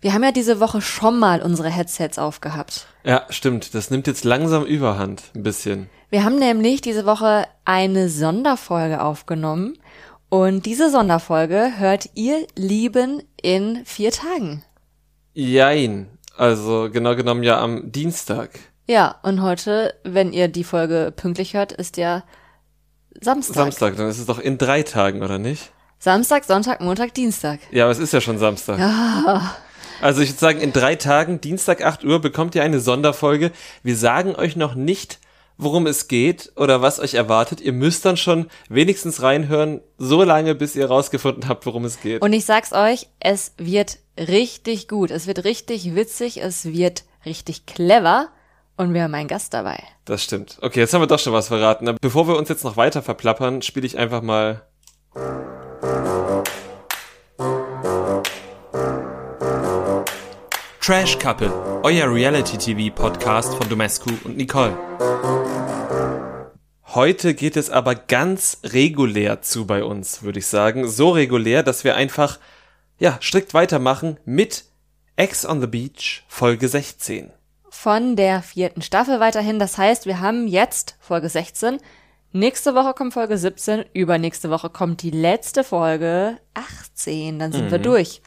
Wir haben ja diese Woche schon mal unsere Headsets aufgehabt. Ja, stimmt. Das nimmt jetzt langsam Überhand, ein bisschen. Wir haben nämlich diese Woche eine Sonderfolge aufgenommen. Und diese Sonderfolge hört ihr Lieben in vier Tagen. Jein. Also genau genommen ja am Dienstag. Ja, und heute, wenn ihr die Folge pünktlich hört, ist ja Samstag. Samstag, dann ist es doch in drei Tagen, oder nicht? Samstag, Sonntag, Montag, Dienstag. Ja, aber es ist ja schon Samstag. Ja. Also ich würde sagen, in drei Tagen, Dienstag 8 Uhr, bekommt ihr eine Sonderfolge. Wir sagen euch noch nicht, worum es geht oder was euch erwartet. Ihr müsst dann schon wenigstens reinhören, so lange, bis ihr rausgefunden habt, worum es geht. Und ich sag's euch, es wird richtig gut. Es wird richtig witzig. Es wird richtig clever. Und wir haben einen Gast dabei. Das stimmt. Okay, jetzt haben wir doch schon was verraten. Bevor wir uns jetzt noch weiter verplappern, spiele ich einfach mal Trash Couple, euer Reality-TV-Podcast von Domescu und Nicole. Heute geht es aber ganz regulär zu bei uns, würde ich sagen. So regulär, dass wir einfach, ja, strikt weitermachen mit Ex on the Beach Folge 16. Von der vierten Staffel weiterhin. Das heißt, wir haben jetzt Folge 16. Nächste Woche kommt Folge 17. Übernächste Woche kommt die letzte Folge 18. Dann sind wir durch.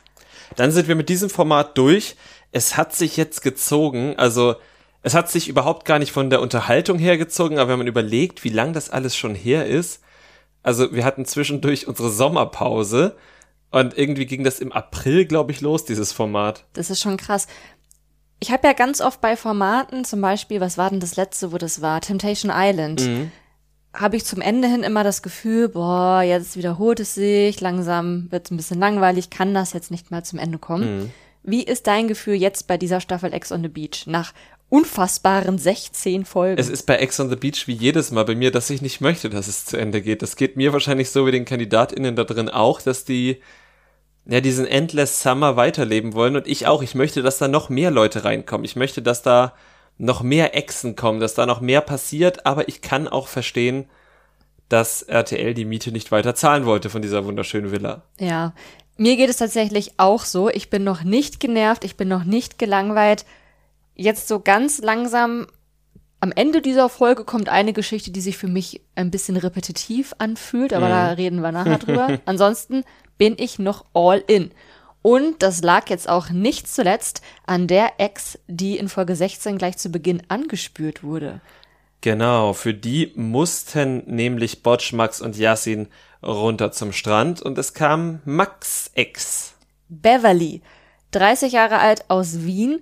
Dann sind wir mit diesem Format durch. Es hat sich jetzt gezogen, also es hat sich überhaupt gar nicht von der Unterhaltung her gezogen, aber wenn man überlegt, wie lang das alles schon her ist, also wir hatten zwischendurch unsere Sommerpause und irgendwie ging das im April, glaube ich, los, dieses Format. Das ist schon krass. Ich habe ja ganz oft bei Formaten, zum Beispiel, was war denn das letzte, wo das war? Temptation Island. Mhm. Habe ich zum Ende hin immer das Gefühl, boah, jetzt wiederholt es sich, langsam wird es ein bisschen langweilig, kann das jetzt nicht mal zum Ende kommen. Mhm. Wie ist dein Gefühl jetzt bei dieser Staffel Ex on the Beach nach unfassbaren 16 Folgen? Es ist bei Ex on the Beach wie jedes Mal bei mir, dass ich nicht möchte, dass es zu Ende geht. Das geht mir wahrscheinlich so wie den KandidatInnen da drin auch, dass die ja diesen Endless Summer weiterleben wollen und ich auch. Ich möchte, dass da noch mehr Leute reinkommen. Ich möchte, dass da noch mehr Exen kommen, dass da noch mehr passiert, aber ich kann auch verstehen, dass RTL die Miete nicht weiter zahlen wollte von dieser wunderschönen Villa. Ja, mir geht es tatsächlich auch so. Ich bin noch nicht genervt, ich bin noch nicht gelangweilt. Jetzt so ganz langsam am Ende dieser Folge kommt eine Geschichte, die sich für mich ein bisschen repetitiv anfühlt, aber Mhm. da reden wir nachher drüber. Ansonsten bin ich noch all in. Und das lag jetzt auch nicht zuletzt an der Ex, die in Folge 16 gleich zu Beginn angespürt wurde. Genau, für die mussten nämlich Botsch, Max und Yasin runter zum Strand und es kam Max Ex. Beverly, 30 Jahre alt aus Wien,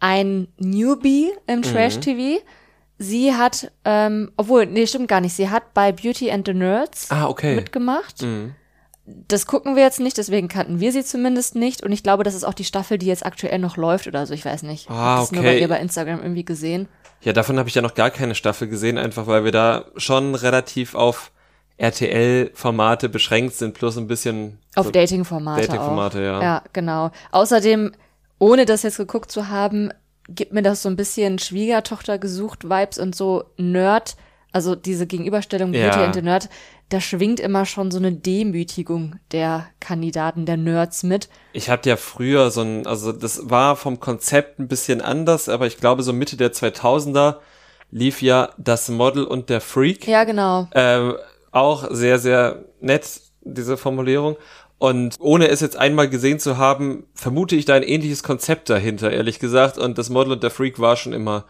ein Newbie im Trash-TV. Sie hat, ähm, obwohl, nee, stimmt gar nicht, sie hat bei Beauty and the Nerds Ah, okay. mitgemacht. Mhm. Das gucken wir jetzt nicht, deswegen kannten wir sie zumindest nicht. Und ich glaube, das ist auch die Staffel, die jetzt aktuell noch läuft oder so, ich weiß nicht. Ah, Hab das nur okay. bei ihr bei Instagram irgendwie gesehen. Ja, davon habe ich ja noch gar keine Staffel gesehen, einfach weil wir da schon relativ auf RTL-Formate beschränkt sind, plus ein bisschen Auf so Dating-Formate Dating-Formate, auch. ja. Ja, genau. Außerdem, ohne das jetzt geguckt zu haben, gibt mir das so ein bisschen Schwiegertochter gesucht Vibes und so Nerd, also diese Gegenüberstellung Ja. Beauty and the Nerd, da schwingt immer schon so eine Demütigung der Kandidaten, der Nerds mit. Ich hatte ja früher so ein, also das war vom Konzept ein bisschen anders, aber ich glaube so Mitte der 2000er lief ja das Model und der Freak. Ja, genau. Ähm, auch sehr, sehr nett, diese Formulierung. Und ohne es jetzt einmal gesehen zu haben, vermute ich da ein ähnliches Konzept dahinter, ehrlich gesagt. Und das Model und der Freak war schon immer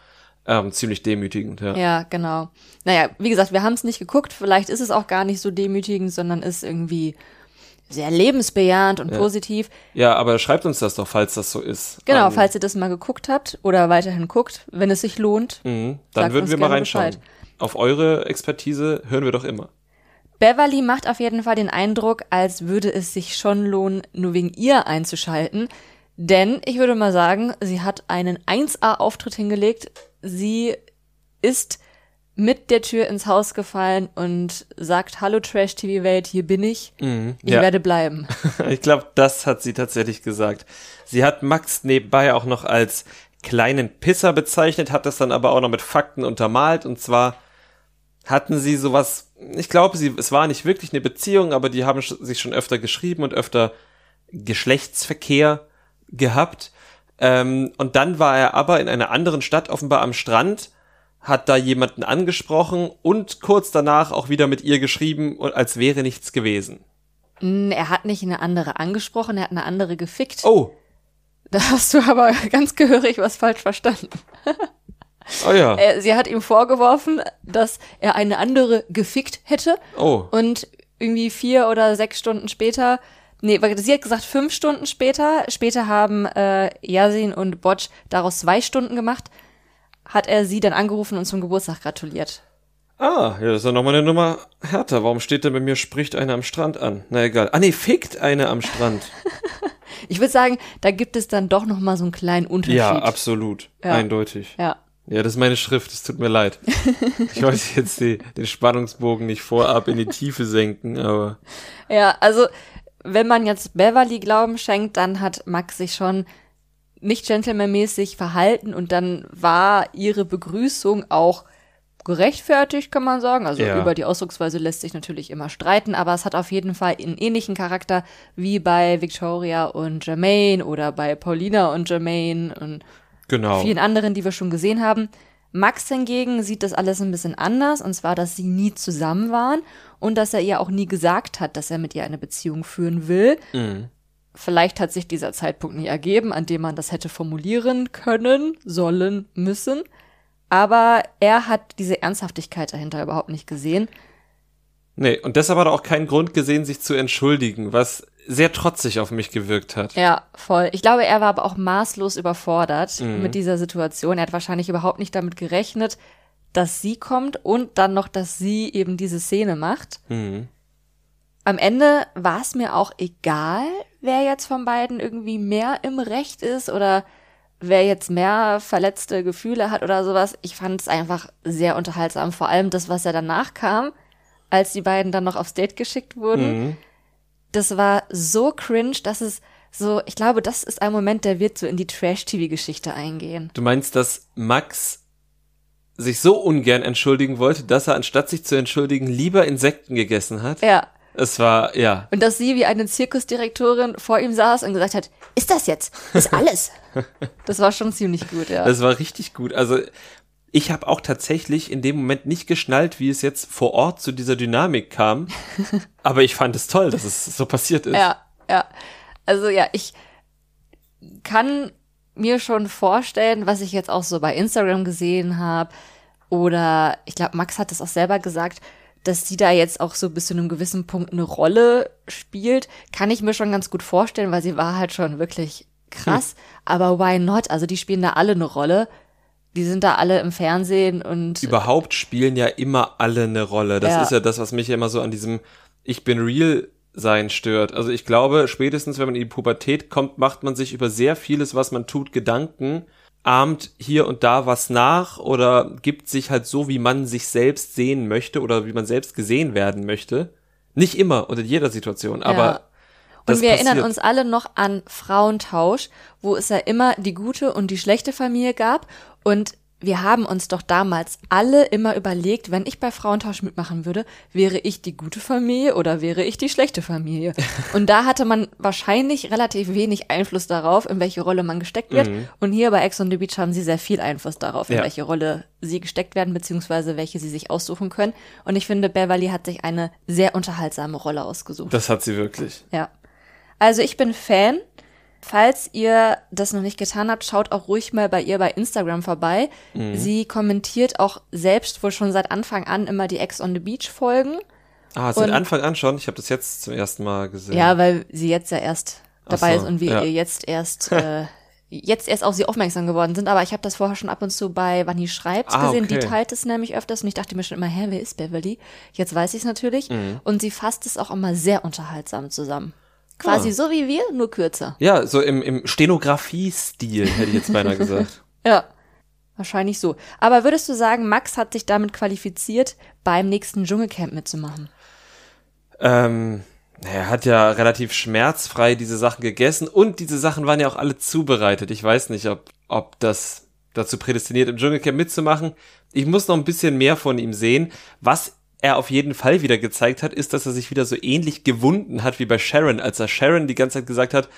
ähm, ziemlich demütigend, ja. Ja, genau. Naja, wie gesagt, wir haben es nicht geguckt. Vielleicht ist es auch gar nicht so demütigend, sondern ist irgendwie sehr lebensbejahend und Ja. positiv. Ja, aber schreibt uns das doch, falls das so ist. Genau, An- falls ihr das mal geguckt habt oder weiterhin guckt, wenn es sich lohnt. Mhm, dann würden wir mal reinschauen. Bescheid. Auf eure Expertise hören wir doch immer. Beverly macht auf jeden Fall den Eindruck, als würde es sich schon lohnen, nur wegen ihr einzuschalten. Denn ich würde mal sagen, sie hat einen 1A-Auftritt hingelegt. Sie ist mit der Tür ins Haus gefallen und sagt, hallo Trash-TV-Welt, hier bin ich. Ich ja. werde bleiben. Ich glaube, das hat sie tatsächlich gesagt. Sie hat Max nebenbei auch noch als kleinen Pisser bezeichnet, hat das dann aber auch noch mit Fakten untermalt. Und zwar hatten sie sowas, ich glaube, sie, es war nicht wirklich eine Beziehung, aber die haben sich schon öfter geschrieben und öfter Geschlechtsverkehr gehabt. Ähm, und dann war er aber in einer anderen Stadt offenbar am Strand, hat da jemanden angesprochen und kurz danach auch wieder mit ihr geschrieben, als wäre nichts gewesen. Er hat nicht eine andere angesprochen, er hat eine andere gefickt. Oh. Da hast du aber ganz gehörig was falsch verstanden. Oh ja. Sie hat ihm vorgeworfen, dass er eine andere gefickt hätte. Oh. Und irgendwie vier oder sechs Stunden später, nee, sie hat gesagt fünf Stunden später, später haben äh, Yasin und Botsch daraus zwei Stunden gemacht, hat er sie dann angerufen und zum Geburtstag gratuliert. Ah, ja, das ist ja nochmal eine Nummer härter. Warum steht denn bei mir, spricht eine am Strand an? Na egal. Ah nee, fickt eine am Strand. ich würde sagen, da gibt es dann doch nochmal so einen kleinen Unterschied. Ja, absolut. Ja. Eindeutig. Ja. Ja, das ist meine Schrift, es tut mir leid. Ich wollte jetzt die, den Spannungsbogen nicht vorab in die Tiefe senken, aber. Ja, also, wenn man jetzt Beverly Glauben schenkt, dann hat Max sich schon nicht gentlemanmäßig verhalten und dann war ihre Begrüßung auch gerechtfertigt, kann man sagen. Also ja. über die Ausdrucksweise lässt sich natürlich immer streiten, aber es hat auf jeden Fall einen ähnlichen Charakter wie bei Victoria und Jermaine oder bei Paulina und Jermaine und Genau. Vielen anderen, die wir schon gesehen haben. Max hingegen sieht das alles ein bisschen anders, und zwar, dass sie nie zusammen waren und dass er ihr auch nie gesagt hat, dass er mit ihr eine Beziehung führen will. Mhm. Vielleicht hat sich dieser Zeitpunkt nie ergeben, an dem man das hätte formulieren können, sollen, müssen. Aber er hat diese Ernsthaftigkeit dahinter überhaupt nicht gesehen. Nee, und deshalb hat er auch keinen Grund gesehen, sich zu entschuldigen, was sehr trotzig auf mich gewirkt hat. Ja, voll. Ich glaube, er war aber auch maßlos überfordert Mhm. mit dieser Situation. Er hat wahrscheinlich überhaupt nicht damit gerechnet, dass sie kommt und dann noch, dass sie eben diese Szene macht. Mhm. Am Ende war es mir auch egal, wer jetzt von beiden irgendwie mehr im Recht ist oder wer jetzt mehr verletzte Gefühle hat oder sowas. Ich fand es einfach sehr unterhaltsam. Vor allem das, was ja danach kam, als die beiden dann noch aufs Date geschickt wurden. Mhm. Das war so cringe, dass es so, ich glaube, das ist ein Moment, der wird so in die Trash-TV-Geschichte eingehen. Du meinst, dass Max sich so ungern entschuldigen wollte, dass er anstatt sich zu entschuldigen lieber Insekten gegessen hat? Ja. Es war, ja. Und dass sie wie eine Zirkusdirektorin vor ihm saß und gesagt hat, ist das jetzt? Ist alles. das war schon ziemlich gut, ja. Das war richtig gut. Also ich habe auch tatsächlich in dem Moment nicht geschnallt, wie es jetzt vor Ort zu dieser Dynamik kam. aber ich fand es toll, dass es so passiert ist. Ja, ja. Also ja, ich kann mir schon vorstellen, was ich jetzt auch so bei Instagram gesehen habe. Oder ich glaube, Max hat es auch selber gesagt, dass sie da jetzt auch so bis zu einem gewissen Punkt eine Rolle spielt, kann ich mir schon ganz gut vorstellen, weil sie war halt schon wirklich krass. Hm. Aber why not? Also die spielen da alle eine Rolle. Die sind da alle im Fernsehen und. Überhaupt spielen ja immer alle eine Rolle. Das Ja. ist ja das, was mich ja immer so an diesem Ich bin real sein stört. Also ich glaube, spätestens wenn man in die Pubertät kommt, macht man sich über sehr vieles, was man tut, Gedanken, ahmt hier und da was nach oder gibt sich halt so, wie man sich selbst sehen möchte oder wie man selbst gesehen werden möchte. Nicht immer und in jeder Situation, aber Ja. das Und wir erinnern passiert. uns alle noch an Frauentausch, wo es ja immer die gute und die schlechte Familie gab. Und wir haben uns doch damals alle immer überlegt, wenn ich bei Frauentausch mitmachen würde, wäre ich die gute Familie oder wäre ich die schlechte Familie? Und da hatte man wahrscheinlich relativ wenig Einfluss darauf, in welche Rolle man gesteckt wird. Und hier bei Ex on the Beach haben sie sehr viel Einfluss darauf, in Ja. welche Rolle sie gesteckt werden, beziehungsweise welche sie sich aussuchen können. Und ich finde, Beverly hat sich eine sehr unterhaltsame Rolle ausgesucht. Das hat sie wirklich. Ja. Also ich bin Fan. Falls ihr das noch nicht getan habt, schaut auch ruhig mal bei ihr bei Instagram vorbei. Mhm. Sie kommentiert auch selbst wohl schon seit Anfang an immer die Ex on the Beach Folgen. Ah, seit Und- Anfang an schon. Ich habe das jetzt zum ersten Mal gesehen. Ja, weil sie jetzt ja erst dabei so, ist und wir ja. ihr jetzt erst äh, jetzt erst auf sie aufmerksam geworden sind. Aber ich habe das vorher schon ab und zu bei Wanni schreibt Ah, gesehen. Die okay. teilt es nämlich öfters und ich dachte mir schon immer, hä, wer ist Beverly? Jetzt weiß ich es natürlich. Mhm. Und sie fasst es auch immer sehr unterhaltsam zusammen. Quasi Ah. so wie wir, nur kürzer. Ja, so im, im Stenografie-Stil, hätte ich jetzt beinahe gesagt. Ja, wahrscheinlich so. Aber würdest du sagen, Max hat sich damit qualifiziert, beim nächsten Dschungelcamp mitzumachen? Ähm, er hat ja relativ schmerzfrei diese Sachen gegessen und diese Sachen waren ja auch alle zubereitet. Ich weiß nicht, ob, ob das dazu prädestiniert, im Dschungelcamp mitzumachen. Ich muss noch ein bisschen mehr von ihm sehen. Was er auf jeden Fall wieder gezeigt hat, ist, dass er sich wieder so ähnlich gewunden hat wie bei Sharon, als er Sharon die ganze Zeit gesagt hat,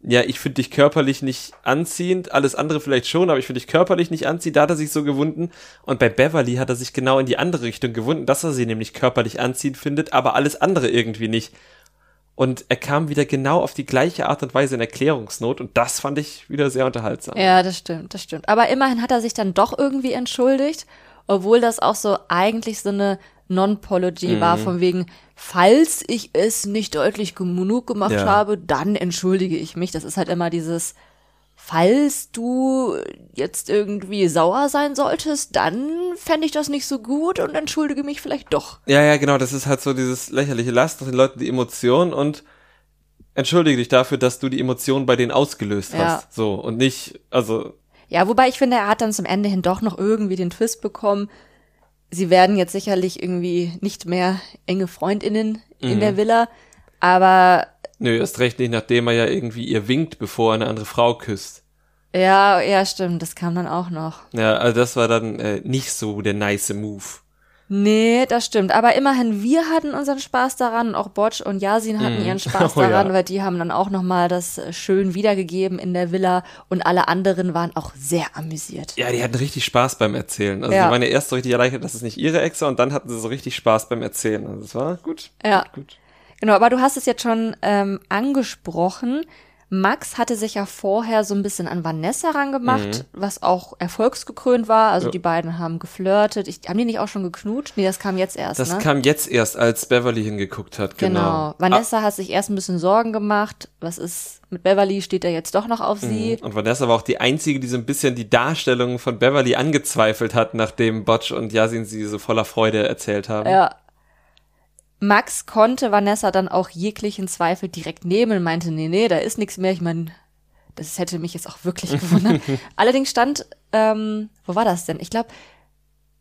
ja, ich finde dich körperlich nicht anziehend, alles andere vielleicht schon, aber ich finde dich körperlich nicht anziehend, da hat er sich so gewunden. Und bei Beverly hat er sich genau in die andere Richtung gewunden, dass er sie nämlich körperlich anziehend findet, aber alles andere irgendwie nicht. Und er kam wieder genau auf die gleiche Art und Weise in Erklärungsnot und das fand ich wieder sehr unterhaltsam. Ja, das stimmt, das stimmt. Aber immerhin hat er sich dann doch irgendwie entschuldigt, obwohl das auch so eigentlich so eine Non-Pology mhm. war, von wegen, falls ich es nicht deutlich genug gemacht ja. habe, dann entschuldige ich mich. Das ist halt immer dieses, falls du jetzt irgendwie sauer sein solltest, dann fände ich das nicht so gut und entschuldige mich vielleicht doch. Ja, ja, genau, das ist halt so dieses lächerliche Last den Leuten die Emotion und entschuldige dich dafür, dass du die Emotion bei denen ausgelöst ja. hast. So, und nicht, also. Ja, wobei ich finde, er hat dann zum Ende hin doch noch irgendwie den Twist bekommen. Sie werden jetzt sicherlich irgendwie nicht mehr enge Freundinnen mhm. in der Villa, aber Nö, erst recht nicht, nachdem er ja irgendwie ihr winkt, bevor er eine andere Frau küsst. Ja, ja, stimmt, das kam dann auch noch. Ja, also das war dann äh, nicht so der nice Move. Nee, das stimmt. Aber immerhin, wir hatten unseren Spaß daran und auch Botsch und Yasin hatten mm. ihren Spaß oh, daran, ja. weil die haben dann auch nochmal das äh, schön wiedergegeben in der Villa und alle anderen waren auch sehr amüsiert. Ja, die hatten richtig Spaß beim Erzählen. Also ja. die waren ja erst so richtig erleichtert, dass es nicht ihre Ex war und dann hatten sie so richtig Spaß beim Erzählen. Also das war gut. Ja. Gut, gut. Genau, aber du hast es jetzt schon ähm, angesprochen. Max hatte sich ja vorher so ein bisschen an Vanessa rangemacht, mhm. was auch erfolgsgekrönt war. Also ja. die beiden haben geflirtet. Ich, haben die nicht auch schon geknutscht? Nee, das kam jetzt erst. Das ne? kam jetzt erst, als Beverly hingeguckt hat, genau. genau. Vanessa ah. hat sich erst ein bisschen Sorgen gemacht. Was ist mit Beverly? Steht er jetzt doch noch auf sie? Mhm. Und Vanessa war auch die einzige, die so ein bisschen die Darstellung von Beverly angezweifelt hat, nachdem Botch und Yasin sie so voller Freude erzählt haben. Ja, Max konnte Vanessa dann auch jeglichen Zweifel direkt nehmen und meinte, nee, nee, da ist nichts mehr. Ich meine, das hätte mich jetzt auch wirklich gewundert. Allerdings stand, ähm, wo war das denn? Ich glaube,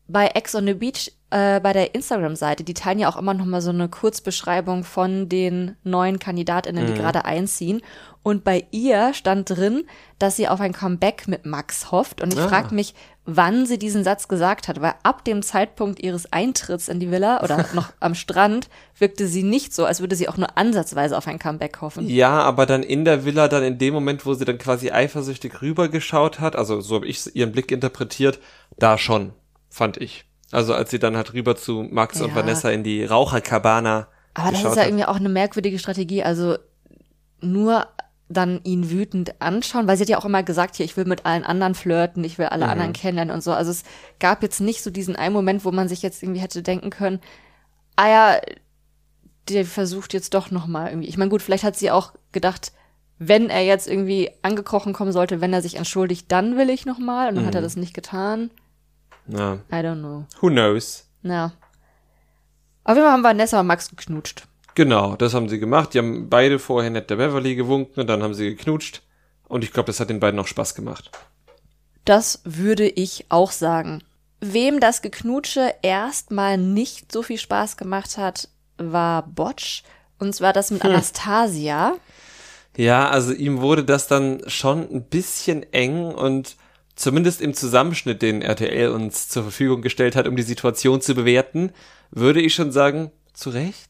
bei Ex on the Beach, äh, bei der Instagram-Seite, die teilen ja auch immer noch mal so eine Kurzbeschreibung von den neuen KandidatInnen, die mhm. gerade einziehen. Und bei ihr stand drin, dass sie auf ein Comeback mit Max hofft. Und ich ah. frage mich, wann sie diesen Satz gesagt hat, weil ab dem Zeitpunkt ihres Eintritts in die Villa oder noch am Strand wirkte sie nicht so, als würde sie auch nur ansatzweise auf ein Comeback hoffen. Ja, aber dann in der Villa, dann in dem Moment, wo sie dann quasi eifersüchtig rübergeschaut hat, also so habe ich ihren Blick interpretiert, da schon, fand ich. Also als sie dann halt rüber zu Max ja. und Vanessa in die Raucherkabana aber das ist ja irgendwie auch eine merkwürdige Strategie. Also nur dann ihn wütend anschauen, weil sie hat ja auch immer gesagt, hier, ich will mit allen anderen flirten, ich will alle mhm. anderen kennenlernen und so. Also es gab jetzt nicht so diesen einen Moment, wo man sich jetzt irgendwie hätte denken können, ah ja, der versucht jetzt doch noch mal irgendwie. Ich meine, gut, vielleicht hat sie auch gedacht, wenn er jetzt irgendwie angekrochen kommen sollte, wenn er sich entschuldigt, dann will ich noch mal und dann mhm. hat er mhm. das nicht getan. Ja. I don't know. Who knows? Ja. Auf jeden Fall haben Vanessa und Max geknutscht. Genau, das haben sie gemacht. Die haben beide vorher nett der Beverly gewunken und dann haben sie geknutscht. Und ich glaube, das hat den beiden auch Spaß gemacht. Das würde ich auch sagen. Wem das Geknutsche erstmal nicht so viel Spaß gemacht hat, war Botsch. Und zwar das mit hm. Anastasia. Ja, also ihm wurde das dann schon ein bisschen eng und zumindest im Zusammenschnitt, den RTL uns zur Verfügung gestellt hat, um die Situation zu bewerten, würde ich schon sagen, zu Recht.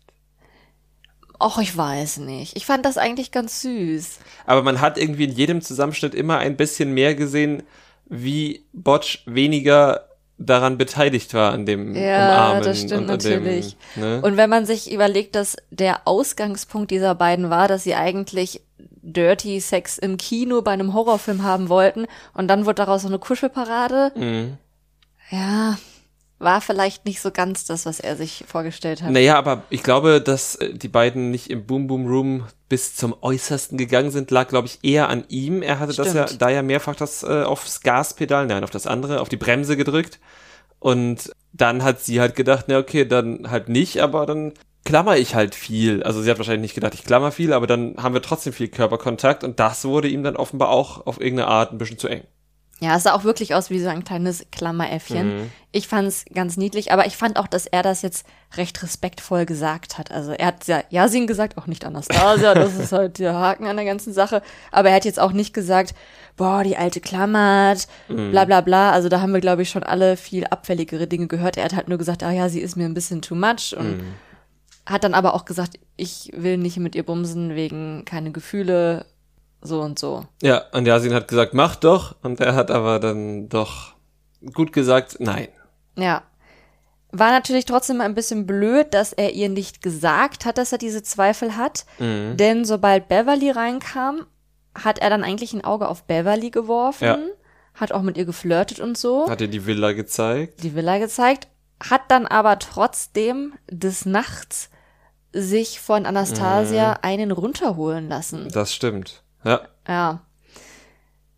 Och, ich weiß nicht. Ich fand das eigentlich ganz süß. Aber man hat irgendwie in jedem Zusammenschnitt immer ein bisschen mehr gesehen, wie Botch weniger daran beteiligt war an dem ja, Umarmen. das stimmt natürlich. Dem, ne? Und wenn man sich überlegt, dass der Ausgangspunkt dieser beiden war, dass sie eigentlich Dirty Sex im Kino bei einem Horrorfilm haben wollten und dann wurde daraus so eine Kuschelparade. Mhm. Ja, war vielleicht nicht so ganz das, was er sich vorgestellt hat. Naja, aber ich glaube, dass äh, die beiden nicht im Boom Boom Room bis zum Äußersten gegangen sind, lag, glaube ich, eher an ihm. Er hatte Stimmt. das ja da ja mehrfach das äh, aufs Gaspedal, nein, auf das andere, auf die Bremse gedrückt. Und dann hat sie halt gedacht, na okay, dann halt nicht, aber dann klammer ich halt viel. Also sie hat wahrscheinlich nicht gedacht, ich klammer viel, aber dann haben wir trotzdem viel Körperkontakt und das wurde ihm dann offenbar auch auf irgendeine Art ein bisschen zu eng. Ja, es sah auch wirklich aus wie so ein kleines Klammeräffchen. Mhm. Ich fand es ganz niedlich, aber ich fand auch, dass er das jetzt recht respektvoll gesagt hat. Also er hat ja Yasin gesagt, auch nicht Anastasia, das ist halt der Haken an der ganzen Sache. Aber er hat jetzt auch nicht gesagt, boah, die alte klammert, mhm. bla bla bla. Also da haben wir, glaube ich, schon alle viel abfälligere Dinge gehört. Er hat halt nur gesagt, ah ja, sie ist mir ein bisschen too much und mhm. Hat dann aber auch gesagt, ich will nicht mit ihr bumsen wegen keine Gefühle so und so. Ja, und Yasin hat gesagt, mach doch. Und er hat aber dann doch gut gesagt, nein. Ja. War natürlich trotzdem ein bisschen blöd, dass er ihr nicht gesagt hat, dass er diese Zweifel hat. Mhm. Denn sobald Beverly reinkam, hat er dann eigentlich ein Auge auf Beverly geworfen, Ja. hat auch mit ihr geflirtet und so, Hat ihr die Villa gezeigt. die Villa gezeigt, hat dann aber trotzdem des Nachts sich von Anastasia Mhm. einen runterholen lassen. Das stimmt. Ja. Ja.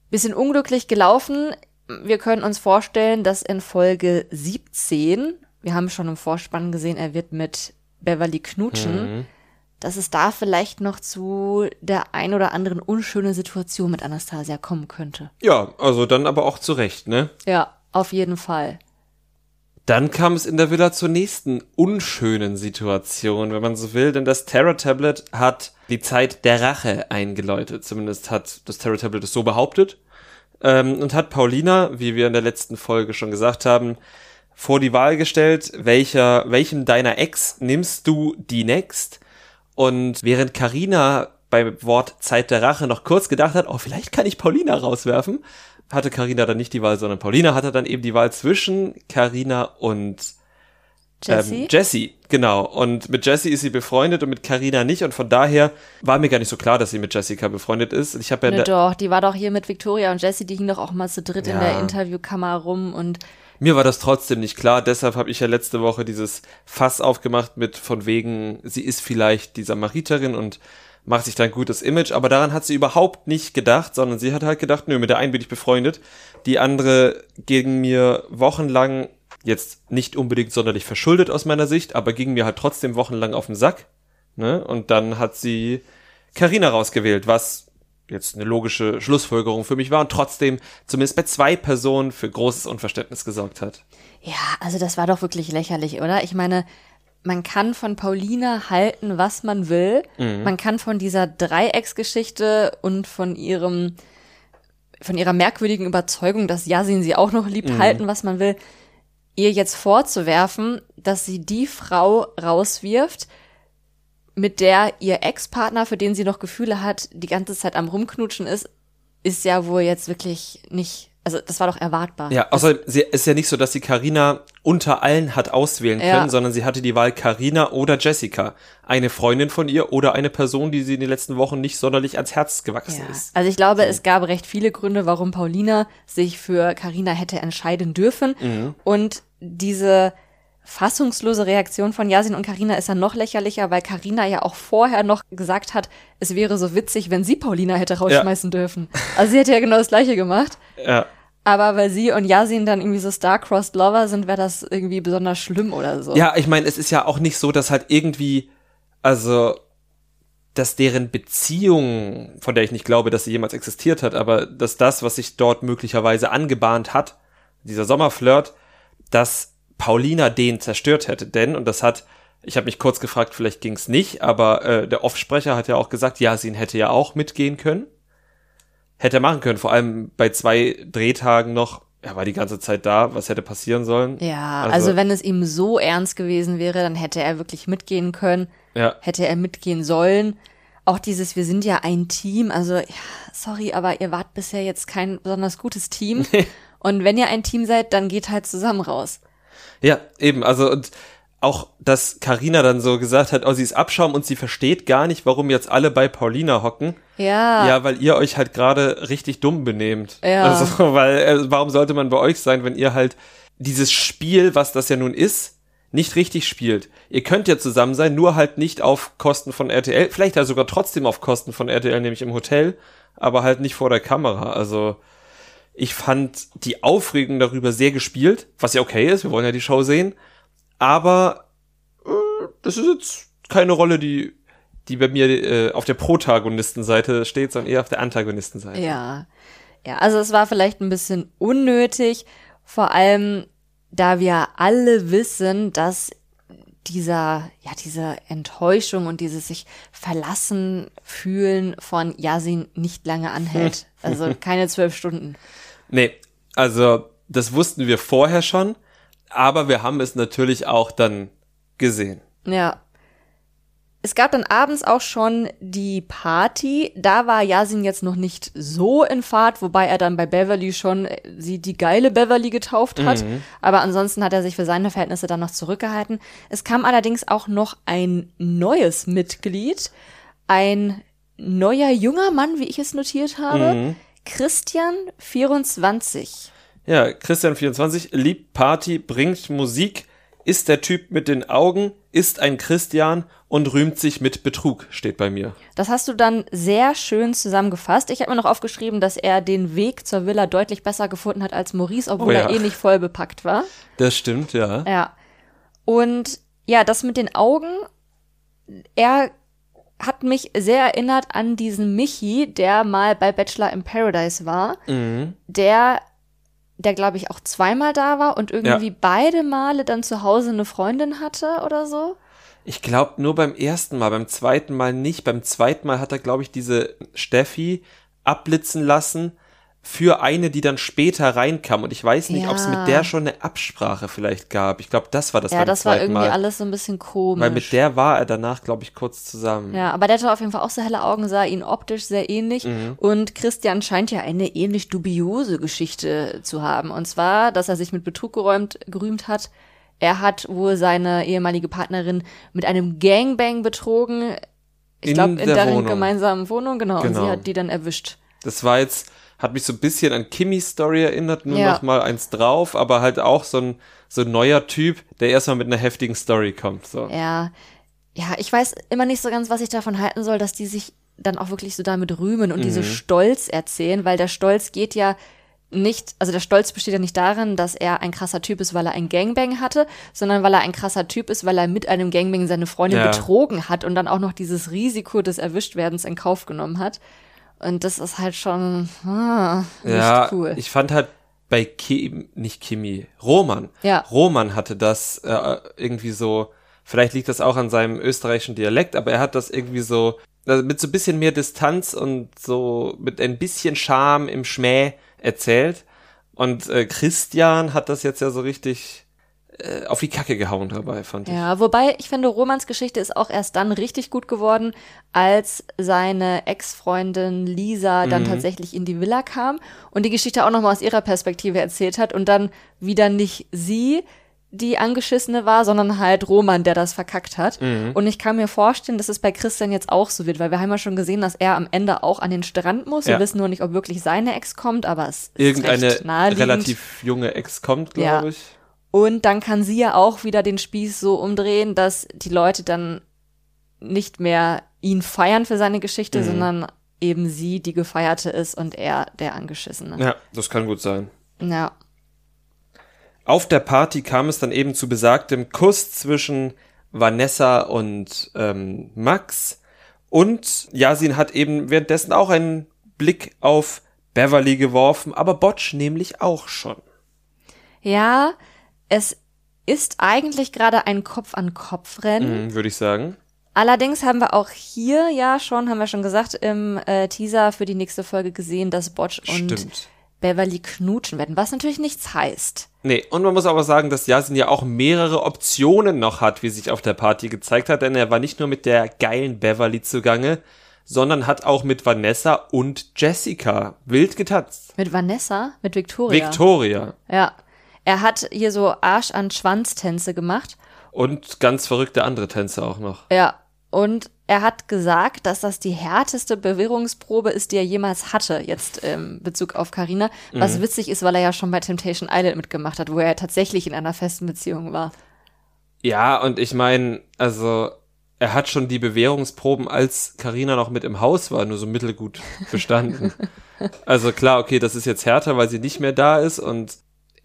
Bisschen unglücklich gelaufen. Wir können uns vorstellen, dass in Folge 17, wir haben schon im Vorspann gesehen, er wird mit Beverly knutschen, Mhm. dass es da vielleicht noch zu der ein oder anderen unschönen Situation mit Anastasia kommen könnte. Ja, also dann aber auch zurecht, ne? Ja, auf jeden Fall. Dann kam es in der Villa zur nächsten unschönen Situation, wenn man so will, denn das Terror Tablet hat die Zeit der Rache eingeläutet. Zumindest hat das Terror Tablet es so behauptet. Ähm, und hat Paulina, wie wir in der letzten Folge schon gesagt haben, vor die Wahl gestellt, welcher, welchem deiner Ex nimmst du die next? Und während Karina beim Wort Zeit der Rache noch kurz gedacht hat, oh, vielleicht kann ich Paulina rauswerfen, hatte Karina dann nicht die Wahl, sondern Paulina hatte dann eben die Wahl zwischen Karina und Jessie? ähm, Jessie, genau. Und mit Jessie ist sie befreundet und mit Karina nicht. Und von daher war mir gar nicht so klar, dass sie mit Jessica befreundet ist. Ich habe ja in Ne, doch, die war doch hier mit Victoria und Jessie, die hingen doch auch mal zu dritt in Ja. der Interviewkammer rum und Mir war das trotzdem nicht klar, deshalb habe ich ja letzte Woche dieses Fass aufgemacht mit von wegen, sie ist vielleicht die Samariterin und macht sich da ein gutes Image, aber daran hat sie überhaupt nicht gedacht, sondern sie hat halt gedacht, nö, mit der einen bin ich befreundet, die andere ging mir wochenlang, jetzt nicht unbedingt sonderlich verschuldet aus meiner Sicht, aber ging mir halt trotzdem wochenlang auf den Sack, ne, und dann hat sie Carina rausgewählt, was jetzt eine logische Schlussfolgerung für mich war und trotzdem zumindest bei zwei Personen für großes Unverständnis gesorgt hat. Ja, also das war doch wirklich lächerlich, oder? Ich meine, man kann von Paulina halten, was man will. Man kann von dieser Dreiecksgeschichte und von ihrem, von ihrer merkwürdigen Überzeugung, dass Yasin sie auch noch liebt, halten, was man will. Ihr jetzt vorzuwerfen, dass sie die Frau rauswirft, mit der ihr Ex-Partner, für den sie noch Gefühle hat, die ganze Zeit am Rumknutschen ist, ist ja wohl jetzt wirklich nicht, also das war doch erwartbar. Ja, außerdem sie ist ja nicht so, dass sie Carina unter allen hat auswählen können, Ja. sondern sie hatte die Wahl Carina oder Jessica. Eine Freundin von ihr oder eine Person, die sie in den letzten Wochen nicht sonderlich ans Herz gewachsen Ja. ist. Also ich glaube, es gab recht viele Gründe, warum Paulina sich für Karina hätte entscheiden dürfen. Mhm. Und diese fassungslose Reaktion von Yasin und Karina ist ja noch lächerlicher, weil Karina ja auch vorher noch gesagt hat, es wäre so witzig, wenn sie Paulina hätte rausschmeißen dürfen. Also sie hätte ja genau das gleiche gemacht. Ja. Aber weil sie und Yasin dann irgendwie so star-crossed Lover sind, wäre das irgendwie besonders schlimm oder so. Ja, ich meine, es ist ja auch nicht so, dass halt irgendwie, also, dass deren Beziehung, von der ich nicht glaube, dass sie jemals existiert hat, aber dass das, was sich dort möglicherweise angebahnt hat, dieser Sommerflirt, dass Paulina den zerstört hätte. Denn, und das hat, ich habe mich kurz gefragt, vielleicht ging's nicht, aber äh, der Offsprecher hat ja auch gesagt, ja, sie hätte ja auch mitgehen können. Hätte er machen können, vor allem bei zwei Drehtagen noch. Er war die ganze Zeit da, was hätte passieren sollen? Ja, Also- also, wenn es ihm so ernst gewesen wäre, dann hätte er wirklich mitgehen können. Ja. hätte er mitgehen sollen. Auch dieses, wir sind ja ein Team, also ja, sorry, aber ihr wart bisher jetzt kein besonders gutes Team. Und wenn ihr ein Team seid, dann geht halt zusammen raus. Ja, eben, also und auch, dass Karina dann so gesagt hat, oh, sie ist Abschaum und sie versteht gar nicht, warum jetzt alle bei Paulina hocken. Ja, Ja, weil ihr euch halt gerade richtig dumm benehmt. Ja. Also, weil, äh, warum sollte man bei euch sein, wenn ihr halt dieses Spiel, was das ja nun ist, nicht richtig spielt. Ihr könnt ja zusammen sein, nur halt nicht auf Kosten von RTL, vielleicht ja sogar trotzdem auf Kosten von RTL, nämlich im Hotel, aber halt nicht vor der Kamera. Also, ich fand die Aufregung darüber sehr gespielt, was ja okay ist, wir wollen ja die Show sehen, aber äh, das ist jetzt keine Rolle, die die bei mir äh, auf der Protagonistenseite steht, sondern eher auf der Antagonistenseite. ja. Ja, also es war vielleicht ein bisschen unnötig, vor allem da wir alle wissen, dass dieser, ja, diese Enttäuschung und dieses sich verlassen fühlen von Yasin nicht lange anhält. Also keine zwölf Stunden. Nee, also das wussten wir vorher schon, aber wir haben es natürlich auch dann gesehen. Ja. Es gab dann abends auch schon die Party. Da war Yasin jetzt noch nicht so in Fahrt, wobei er dann bei Beverly schon äh, sie die geile Beverly getauft hat. Mhm. Aber ansonsten hat er sich für seine Verhältnisse dann noch zurückgehalten. Es kam allerdings auch noch ein neues Mitglied. Ein neuer junger Mann, wie ich es notiert habe. Mhm. Christian 24. Ja, Christian 24 liebt Party, bringt Musik, ist der Typ mit den Augen, ist ein Christian und rühmt sich mit Betrug, steht bei mir. Das hast du dann sehr schön zusammengefasst. Ich habe mir noch aufgeschrieben, dass er den Weg zur Villa deutlich besser gefunden hat als Maurice, obwohl Oh ja. er eh nicht voll bepackt war. Das stimmt, ja. Ja. Und ja, das mit den Augen, er hat mich sehr erinnert an diesen Michi, der mal bei Bachelor in Paradise war, Mhm. der, der glaube ich auch zweimal da war und irgendwie beide Male dann zu Hause eine Freundin hatte oder so. Ich glaube nur beim ersten Mal, beim zweiten Mal nicht. Beim zweiten Mal hat er, glaube ich, diese Steffi abblitzen lassen für eine, die dann später reinkam. Und ich weiß nicht, ob es Ja. mit der schon eine Absprache vielleicht gab. Ich glaube, das war das ja, das war irgendwie Mal. alles so ein bisschen komisch. Weil mit der war er danach, glaube ich, kurz zusammen. Ja, aber der hatte auf jeden Fall auch so helle Augen, sah ihn optisch sehr ähnlich. Mhm. Und Christian scheint ja eine ähnlich dubiose Geschichte zu haben. Und zwar, dass er sich mit Betrug geräumt, gerühmt hat. Er hat wohl seine ehemalige Partnerin mit einem Gangbang betrogen. Ich In glaube, in der deren Wohnung. gemeinsamen Wohnung, genau. Und Genau. sie hat die dann erwischt. Das war jetzt, hat mich so ein bisschen an Kimmys Story erinnert, nur Ja. noch mal eins drauf, aber halt auch so ein, so ein neuer Typ, der erstmal mit einer heftigen Story kommt. So. Ja. Ja, ich weiß immer nicht so ganz, was ich davon halten soll, dass die sich dann auch wirklich so damit rühmen und Mhm. diese Stolz erzählen, weil der Stolz geht ja nicht, also der Stolz besteht ja nicht darin, dass er ein krasser Typ ist, weil er ein Gangbang hatte, sondern weil er ein krasser Typ ist, weil er mit einem Gangbang seine Freundin Ja. betrogen hat und dann auch noch dieses Risiko des Erwischtwerdens in Kauf genommen hat. Und das ist halt schon ah, nicht ja, cool. ich fand halt bei Kim, nicht Kimi, Roman. Ja. Roman hatte das äh, irgendwie so, vielleicht liegt das auch an seinem österreichischen Dialekt, aber er hat das irgendwie so, also mit so ein bisschen mehr Distanz und so mit ein bisschen Charme im Schmäh erzählt. Und äh, Christian hat das jetzt ja so richtig äh, auf die Kacke gehauen dabei, fand ich. Ja, wobei ich finde, Romans Geschichte ist auch erst dann richtig gut geworden, als seine Ex-Freundin Lisa dann tatsächlich in die Villa kam und die Geschichte auch nochmal aus ihrer Perspektive erzählt hat und dann wieder nicht sie die angeschissene war, sondern halt Roman, der das verkackt hat. Und ich kann mir vorstellen, dass es bei Christian jetzt auch so wird, weil wir haben ja schon gesehen, dass er am Ende auch an den Strand muss. Wir Ja. wissen nur nicht, ob wirklich seine Ex kommt, aber es ist Irgendeine recht naheliegend. relativ junge Ex kommt, glaube Ja. ich. Und dann kann sie ja auch wieder den Spieß so umdrehen, dass die Leute dann nicht mehr ihn feiern für seine Geschichte, sondern eben sie, die gefeierte ist und er, der angeschissene. Ja, das kann gut sein. Ja. Auf der Party kam es dann eben zu besagtem Kuss zwischen Vanessa und ähm, Max. Und Yasin hat eben währenddessen auch einen Blick auf Beverly geworfen, aber Botch nämlich auch schon. Ja, es ist eigentlich gerade ein Kopf-an-Kopf-Rennen. Mhm, Würde ich sagen. Allerdings haben wir auch hier ja schon, haben wir schon gesagt, im äh, Teaser für die nächste Folge gesehen, dass Botch und Stimmt. Beverly knutschen werden, was natürlich nichts heißt. Nee, und man muss aber sagen, dass Yasin ja auch mehrere Optionen noch hat, wie sich auf der Party gezeigt hat, denn er war nicht nur mit der geilen Beverly zugange, sondern hat auch mit Vanessa und Jessica wild getanzt. Mit Vanessa, mit Victoria. Victoria. Ja. Er hat hier so Arsch an Schwanz-Tänze gemacht. Und ganz verrückte andere Tänze auch noch. Ja. Und er hat gesagt, dass das die härteste Bewährungsprobe ist, die er jemals hatte, jetzt im Bezug auf Karina. Was witzig ist, weil er ja schon bei Temptation Island mitgemacht hat, wo er tatsächlich in einer festen Beziehung war. Ja, und ich meine, also er hat schon die Bewährungsproben, als Karina noch mit im Haus war, nur so mittelgut bestanden. also klar, okay, das ist jetzt härter, weil sie nicht mehr da ist und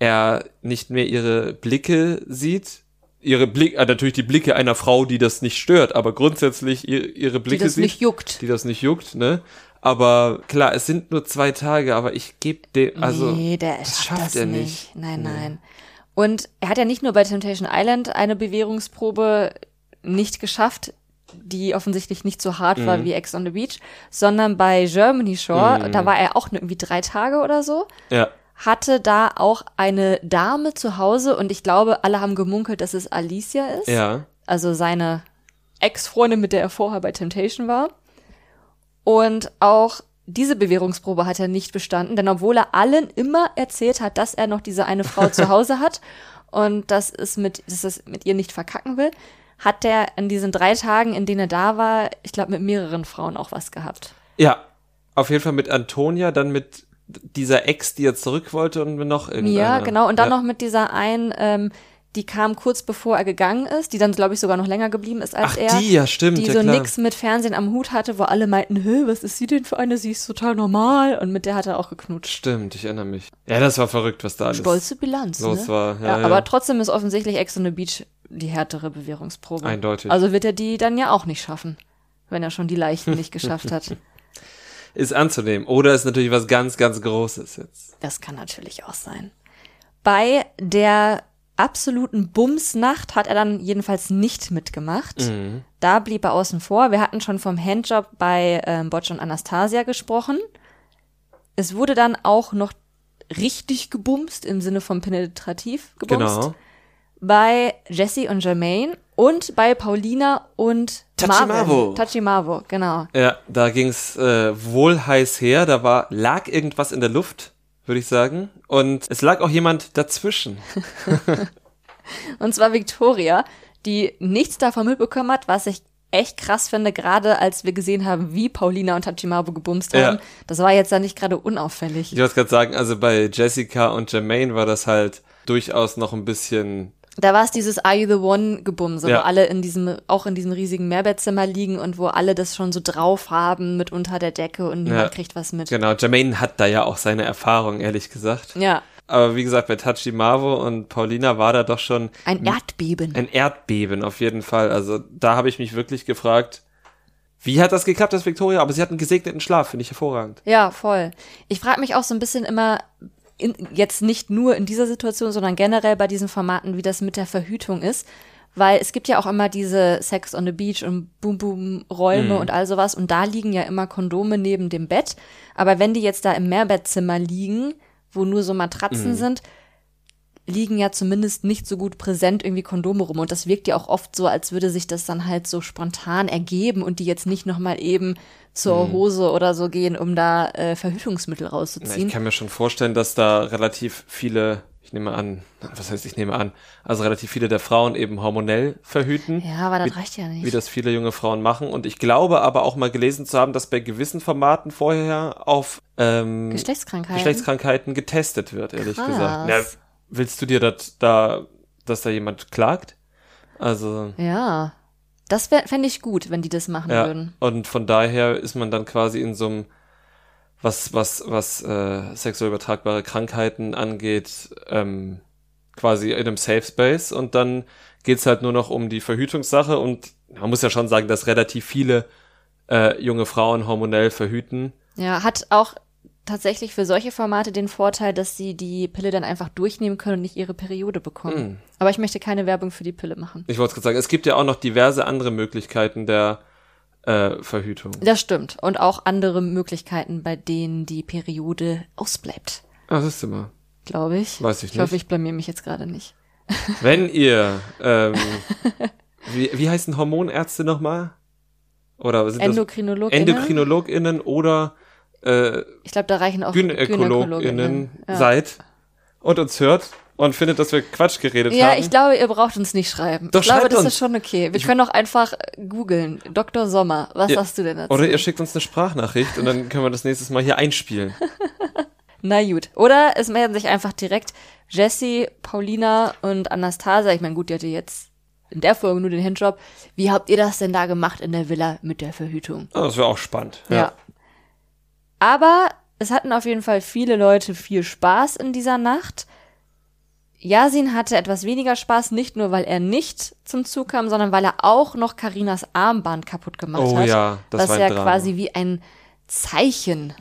er nicht mehr ihre Blicke sieht. Ihre Blick, äh, natürlich die Blicke einer Frau, die das nicht stört, aber grundsätzlich ihr, ihre Die Blicke das sieht, nicht juckt. die das nicht juckt, ne? Aber klar, es sind nur zwei Tage, aber ich gebe dem, also nee, der das schafft, das er nicht. nicht. Nein, nein. Und er hat ja nicht nur bei Temptation Island eine Bewährungsprobe nicht geschafft, die offensichtlich nicht so hart Mhm. war wie Ex on the Beach, sondern bei Germany Shore, da war er auch nur irgendwie drei Tage oder so. ja, hatte da auch eine Dame zu Hause und ich glaube, alle haben gemunkelt, dass es Alicia ist. ja. Also seine Ex-Freundin, mit der er vorher bei Temptation war. Und auch diese Bewährungsprobe hat er nicht bestanden, denn obwohl er allen immer erzählt hat, dass er noch diese eine Frau zu Hause hat und dass es mit, dass es mit ihr nicht verkacken will, hat er in diesen drei Tagen, in denen er da war, ich glaube, mit mehreren Frauen auch was gehabt. Ja, auf jeden Fall mit Antonia, dann mit dieser Ex, die er zurück wollte und noch irgendeiner. Ja, genau. Und dann ja. noch mit dieser einen, ähm, die kam kurz bevor er gegangen ist, die dann, glaube ich, sogar noch länger geblieben ist als Ach, er. die, ja, stimmt, Die ja, so klar. nix mit Fernsehen am Hut hatte, wo alle meinten, Hö, was ist sie denn für eine? Sie ist total normal. Und mit der hat er auch geknutscht. Stimmt, ich erinnere mich. Ja, das war verrückt, was da alles Stolze Bilanz, los ne? war. Ja, Ja, ja. aber trotzdem ist offensichtlich Ex on the Beach die härtere Bewährungsprobe. Eindeutig. Also wird er die dann ja auch nicht schaffen, wenn er schon die leichten nicht geschafft hat. Ist anzunehmen. Oder ist natürlich was ganz, ganz Großes jetzt. Das kann natürlich auch sein. Bei der absoluten Bumsnacht hat er dann jedenfalls nicht mitgemacht. Mhm. Da blieb er außen vor. Wir hatten schon vom Handjob bei ähm, Botsch und Anastasia gesprochen. Es wurde dann auch noch richtig gebumst im Sinne von penetrativ gebumst. Genau. Bei Jesse und Jermaine und bei Paulina und Tachimavo. Tachimavo, genau. Ja, da ging's äh, wohl heiß her. Da war, lag irgendwas in der Luft, würde ich sagen. Und es lag auch jemand dazwischen. Und zwar Victoria, die nichts davon mitbekommen hat, was ich echt krass finde, gerade als wir gesehen haben, wie Paulina und Tachimabo gebumst haben. Ja. Das war jetzt da nicht gerade unauffällig. Ich wollte gerade sagen, also bei Jessica und Jermaine war das halt durchaus noch ein bisschen. Da war es dieses Are You the One gebumse, Ja. wo alle in diesem, auch in diesem riesigen Mehrbettzimmer liegen und wo alle das schon so drauf haben mit unter der Decke und niemand Ja. kriegt was mit. Genau, Jermaine hat da ja auch seine Erfahrung, ehrlich gesagt. Ja, Aber wie gesagt, bei Tachimavo und Paulina war da doch schon ein Erdbeben. ein Erdbeben auf jeden Fall. Also da habe ich mich wirklich gefragt, wie hat das geklappt, das Victoria? Aber sie hat einen gesegneten Schlaf, finde ich hervorragend. Ja, voll. Ich frage mich auch so ein bisschen immer, in, jetzt nicht nur in dieser Situation, sondern generell bei diesen Formaten, wie das mit der Verhütung ist. Weil es gibt ja auch immer diese Sex on the Beach und Boom Boom Räume und all sowas und da liegen ja immer Kondome neben dem Bett. Aber wenn die jetzt da im Mehrbettzimmer liegen, wo nur so Matratzen sind, liegen ja zumindest nicht so gut präsent irgendwie Kondome rum. Und das wirkt ja auch oft so, als würde sich das dann halt so spontan ergeben und die jetzt nicht nochmal eben zur Hose oder so gehen, um da äh, Verhütungsmittel Na, rauszuziehen. ich kann mir schon vorstellen, dass da relativ viele, ich nehme an, was heißt ich nehme an, also relativ viele der Frauen eben hormonell verhüten. Ja, aber das wie, reicht ja nicht. Wie das viele junge Frauen machen. Und ich glaube aber auch mal gelesen zu haben, dass bei gewissen Formaten vorher auf ähm, Geschlechtskrankheiten. Geschlechtskrankheiten getestet wird, ehrlich Krass. gesagt. Na, willst du dir das da, dass da jemand klagt? Also, ja. Das fände ich gut, wenn die das machen ja. würden. Und von daher ist man dann quasi in so einem, was, was, was äh, sexuell übertragbare Krankheiten angeht, ähm, quasi in einem Safe Space und dann geht's halt nur noch um die Verhütungssache und man muss ja schon sagen, dass relativ viele äh, junge Frauen hormonell verhüten. Ja, hat auch tatsächlich für solche Formate den Vorteil, dass sie die Pille dann einfach durchnehmen können und nicht ihre Periode bekommen. Hm. Aber ich möchte keine Werbung für die Pille machen. Ich wollte gerade sagen, es gibt ja auch noch diverse andere Möglichkeiten der äh, Verhütung. Das stimmt. Und auch andere Möglichkeiten, bei denen die Periode ausbleibt, Ah, das ist immer. glaube ich. Weiß ich Ich hoffe, nicht. ich blamier mich jetzt gerade nicht. Wenn ihr, ähm, wie, wie heißen Hormonärzte nochmal? Oder sind Endokrinologinnen? das EndokrinologInnen oder äh, Ich glaube, da reichen auch GynäkologInnen Ja. seid und uns hört und findet, dass wir Quatsch geredet Ja, haben? ich glaube, ihr braucht uns nicht schreiben. Doch, ich glaube, das uns. ist schon okay. Wir können auch einfach googeln. Dr. Sommer, was Ja. sagst du denn dazu? oder ihr schickt uns eine Sprachnachricht und dann können wir das nächstes Mal hier einspielen. Na gut. Oder es melden sich einfach direkt Jessie, Paulina und Anastasia. Ich meine, gut, die hatte jetzt in der Folge nur den Handjob. Wie habt ihr das denn da gemacht in der Villa mit der Verhütung? Ah, das wäre auch spannend. Ja. Aber es hatten auf jeden Fall viele Leute viel Spaß in dieser Nacht. Yasin hatte etwas weniger Spaß, nicht nur weil er nicht zum Zug kam, sondern weil er auch noch Karinas Armband kaputt gemacht Oh hat. ja, das was war ja Drama. quasi wie ein Zeichen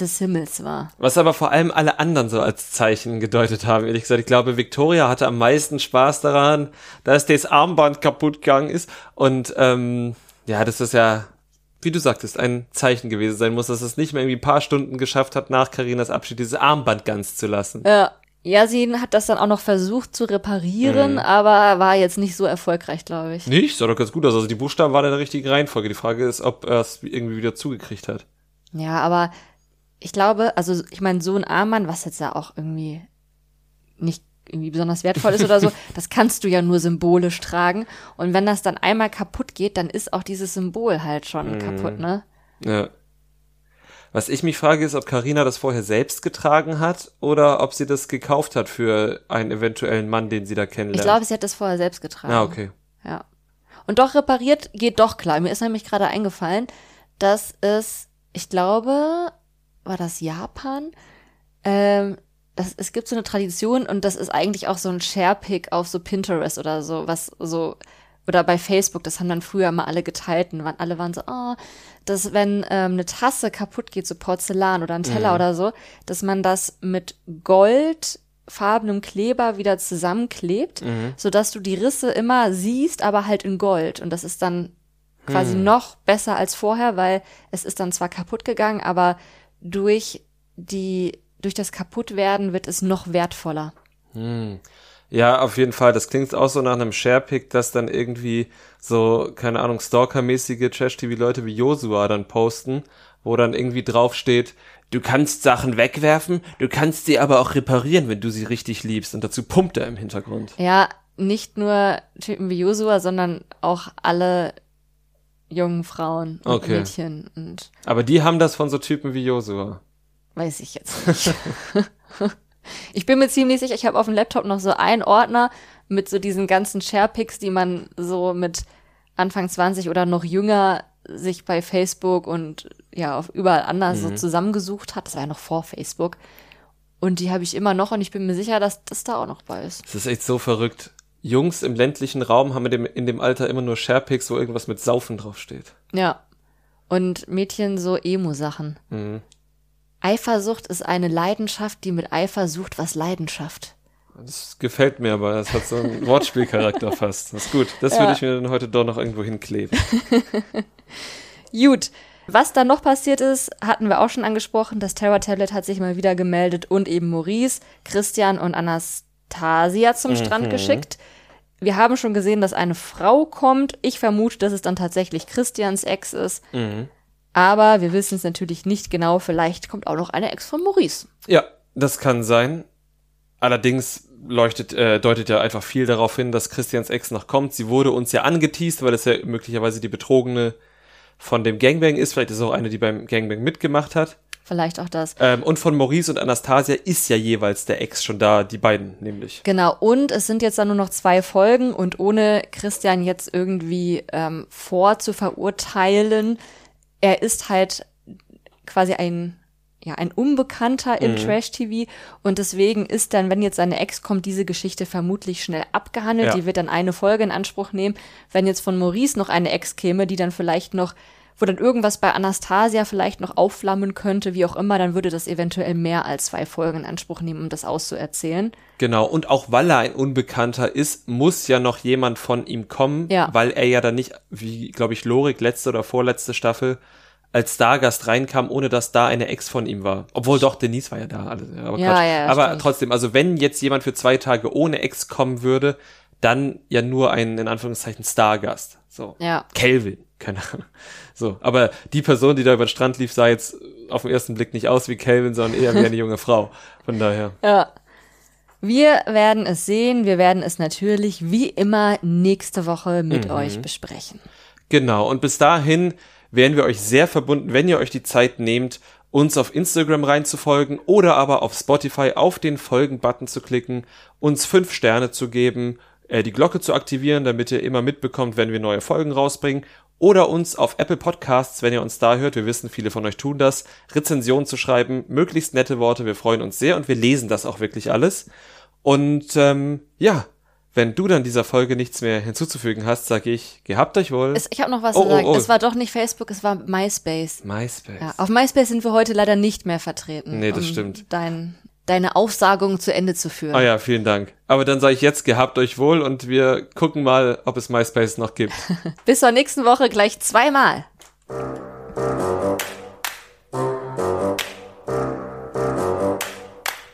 des Himmels war. Was aber vor allem alle anderen so als Zeichen gedeutet haben, ehrlich gesagt. Ich glaube, Victoria hatte am meisten Spaß daran, dass das Armband kaputt gegangen ist. Und ähm, ja, das ist ja, wie du sagtest, ein Zeichen gewesen sein muss, dass es nicht mehr irgendwie ein paar Stunden geschafft hat, nach Karinas Abschied dieses Armband ganz zu lassen. Ja, Ja, sie hat das dann auch noch versucht zu reparieren, Mhm. aber war jetzt nicht so erfolgreich, glaube ich. Nicht? Sah doch ganz gut aus. Also die Buchstaben waren in der richtigen Reihenfolge. Die Frage ist, ob er es irgendwie wieder zugekriegt hat. Ja, aber ich glaube, also ich meine, so ein Armband, was jetzt ja auch irgendwie nicht irgendwie besonders wertvoll ist oder so, das kannst du ja nur symbolisch tragen. Und wenn das dann einmal kaputt geht, dann ist auch dieses Symbol halt schon kaputt, ne? Ja. Was ich mich frage, ist, ob Karina das vorher selbst getragen hat oder ob sie das gekauft hat für einen eventuellen Mann, den sie da Ich kennenlernt. glaube, sie hat das vorher selbst getragen. Ah, okay. Ja. Und doch repariert geht doch klar. Mir ist nämlich gerade eingefallen, dass es, ich glaube, war das Japan? Ähm, das, es gibt so eine Tradition und das ist eigentlich auch so ein Sharepick auf so Pinterest oder so, was so, oder bei Facebook, das haben dann früher mal alle geteilt und waren, alle waren so, oh, dass wenn ähm, eine Tasse kaputt geht, so Porzellan oder ein Teller oder so, dass man das mit goldfarbenem Kleber wieder zusammenklebt, sodass du die Risse immer siehst, aber halt in Gold. Und das ist dann quasi noch besser als vorher, weil es ist dann zwar kaputt gegangen, aber durch die, durch das Kaputtwerden wird es noch wertvoller. Ja, auf jeden Fall. Das klingt auch so nach einem Sharepick, dass dann irgendwie so, keine Ahnung, Stalker-mäßige Trash-TV-Leute wie Josua dann posten, wo dann irgendwie draufsteht, du kannst Sachen wegwerfen, du kannst sie aber auch reparieren, wenn du sie richtig liebst. Und dazu pumpt er im Hintergrund. Ja, nicht nur Typen wie Josua, sondern auch alle jungen Frauen und Okay. Mädchen und Aber die haben das von so Typen wie Josua. Weiß ich jetzt nicht. ich bin mir ziemlich sicher, ich habe auf dem Laptop noch so einen Ordner mit so diesen ganzen Sharepics, die man so mit Anfang 20 oder noch jünger sich bei Facebook und ja, auf überall anders so zusammengesucht hat. Das war ja noch vor Facebook. Und die habe ich immer noch und ich bin mir sicher, dass das da auch noch bei ist. Das ist echt so verrückt. Jungs im ländlichen Raum haben in dem, in dem Alter immer nur Sharepics, wo irgendwas mit Saufen draufsteht. Ja. Und Mädchen so Emo-Sachen. Mhm. Eifersucht ist eine Leidenschaft, die mit Eifer sucht, was Leidenschaft. Das gefällt mir, aber es hat so einen Wortspielcharakter fast. Das ist gut. Das Ja. würde ich mir dann heute doch noch irgendwo hinkleben. Gut. Was dann noch passiert ist, hatten wir auch schon angesprochen. Das Terror Tablet hat sich mal wieder gemeldet und eben Maurice, Christian und Anastasia zum Strand geschickt. Wir haben schon gesehen, dass eine Frau kommt. Ich vermute, dass es dann tatsächlich Christians Ex ist. Aber wir wissen es natürlich nicht genau. Vielleicht kommt auch noch eine Ex von Maurice. Ja, das kann sein. Allerdings leuchtet, äh, deutet ja einfach viel darauf hin, dass Christians Ex noch kommt. Sie wurde uns ja angeteased, weil es ja möglicherweise die Betrogene von dem Gangbang ist. Vielleicht ist es auch eine, die beim Gangbang mitgemacht hat. Vielleicht auch das. Ähm, und von Maurice und Anastasia ist ja jeweils der Ex schon da, die beiden nämlich. Genau, und es sind jetzt dann nur noch zwei Folgen und ohne Christian jetzt irgendwie ähm, vorzuverurteilen, er ist halt quasi ein, ja, ein Unbekannter im Trash-TV und deswegen ist dann, wenn jetzt seine Ex kommt, diese Geschichte vermutlich schnell abgehandelt. Ja. Die wird dann eine Folge in Anspruch nehmen. Wenn jetzt von Maurice noch eine Ex käme, die dann vielleicht noch wo dann irgendwas bei Anastasia vielleicht noch aufflammen könnte, wie auch immer, dann würde das eventuell mehr als zwei Folgen in Anspruch nehmen, um das auszuerzählen. Genau, und auch weil er ein Unbekannter ist, muss ja noch jemand von ihm kommen, Ja. weil er ja dann nicht, wie glaube ich, Lorik letzte oder vorletzte Staffel als Stargast reinkam, ohne dass da eine Ex von ihm war. Obwohl doch, Denise war ja da. Ja, aber Ja, ja, aber stimmt. trotzdem, also wenn jetzt jemand für zwei Tage ohne Ex kommen würde, dann ja nur ein, in Anführungszeichen, Stargast. So. Ja. Kelvin, keine Ahnung. So, aber die Person, die da über den Strand lief, sah jetzt auf den ersten Blick nicht aus wie Kelvin, sondern eher wie eine junge Frau. Von daher. Ja. Wir werden es sehen. Wir werden es natürlich wie immer nächste Woche mit Mhm. euch besprechen. Genau, und bis dahin wären wir euch sehr verbunden, wenn ihr euch die Zeit nehmt, uns auf Instagram reinzufolgen oder aber auf Spotify auf den Folgen-Button zu klicken, uns fünf Sterne zu geben, äh, die Glocke zu aktivieren, damit ihr immer mitbekommt, wenn wir neue Folgen rausbringen oder uns auf Apple Podcasts, wenn ihr uns da hört, wir wissen, viele von euch tun das, Rezensionen zu schreiben, möglichst nette Worte, wir freuen uns sehr und wir lesen das auch wirklich alles. Und ähm, ja, wenn du dann dieser Folge nichts mehr hinzuzufügen hast, sage ich, gehabt euch wohl. Es, ich habe noch was Oh, zu sagen. oh, oh. Es war doch nicht Facebook, es war MySpace. MySpace. Ja, auf MySpace sind wir heute leider nicht mehr vertreten. Nee, das um stimmt. Dein, deine Aufsagung zu Ende zu führen. Ah ja, vielen Dank. Aber dann sage ich jetzt, gehabt euch wohl und wir gucken mal, ob es MySpace noch gibt. Bis zur nächsten Woche gleich zweimal.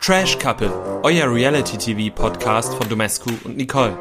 Trash Couple, euer Reality-TV-Podcast von Domescu und Nicole.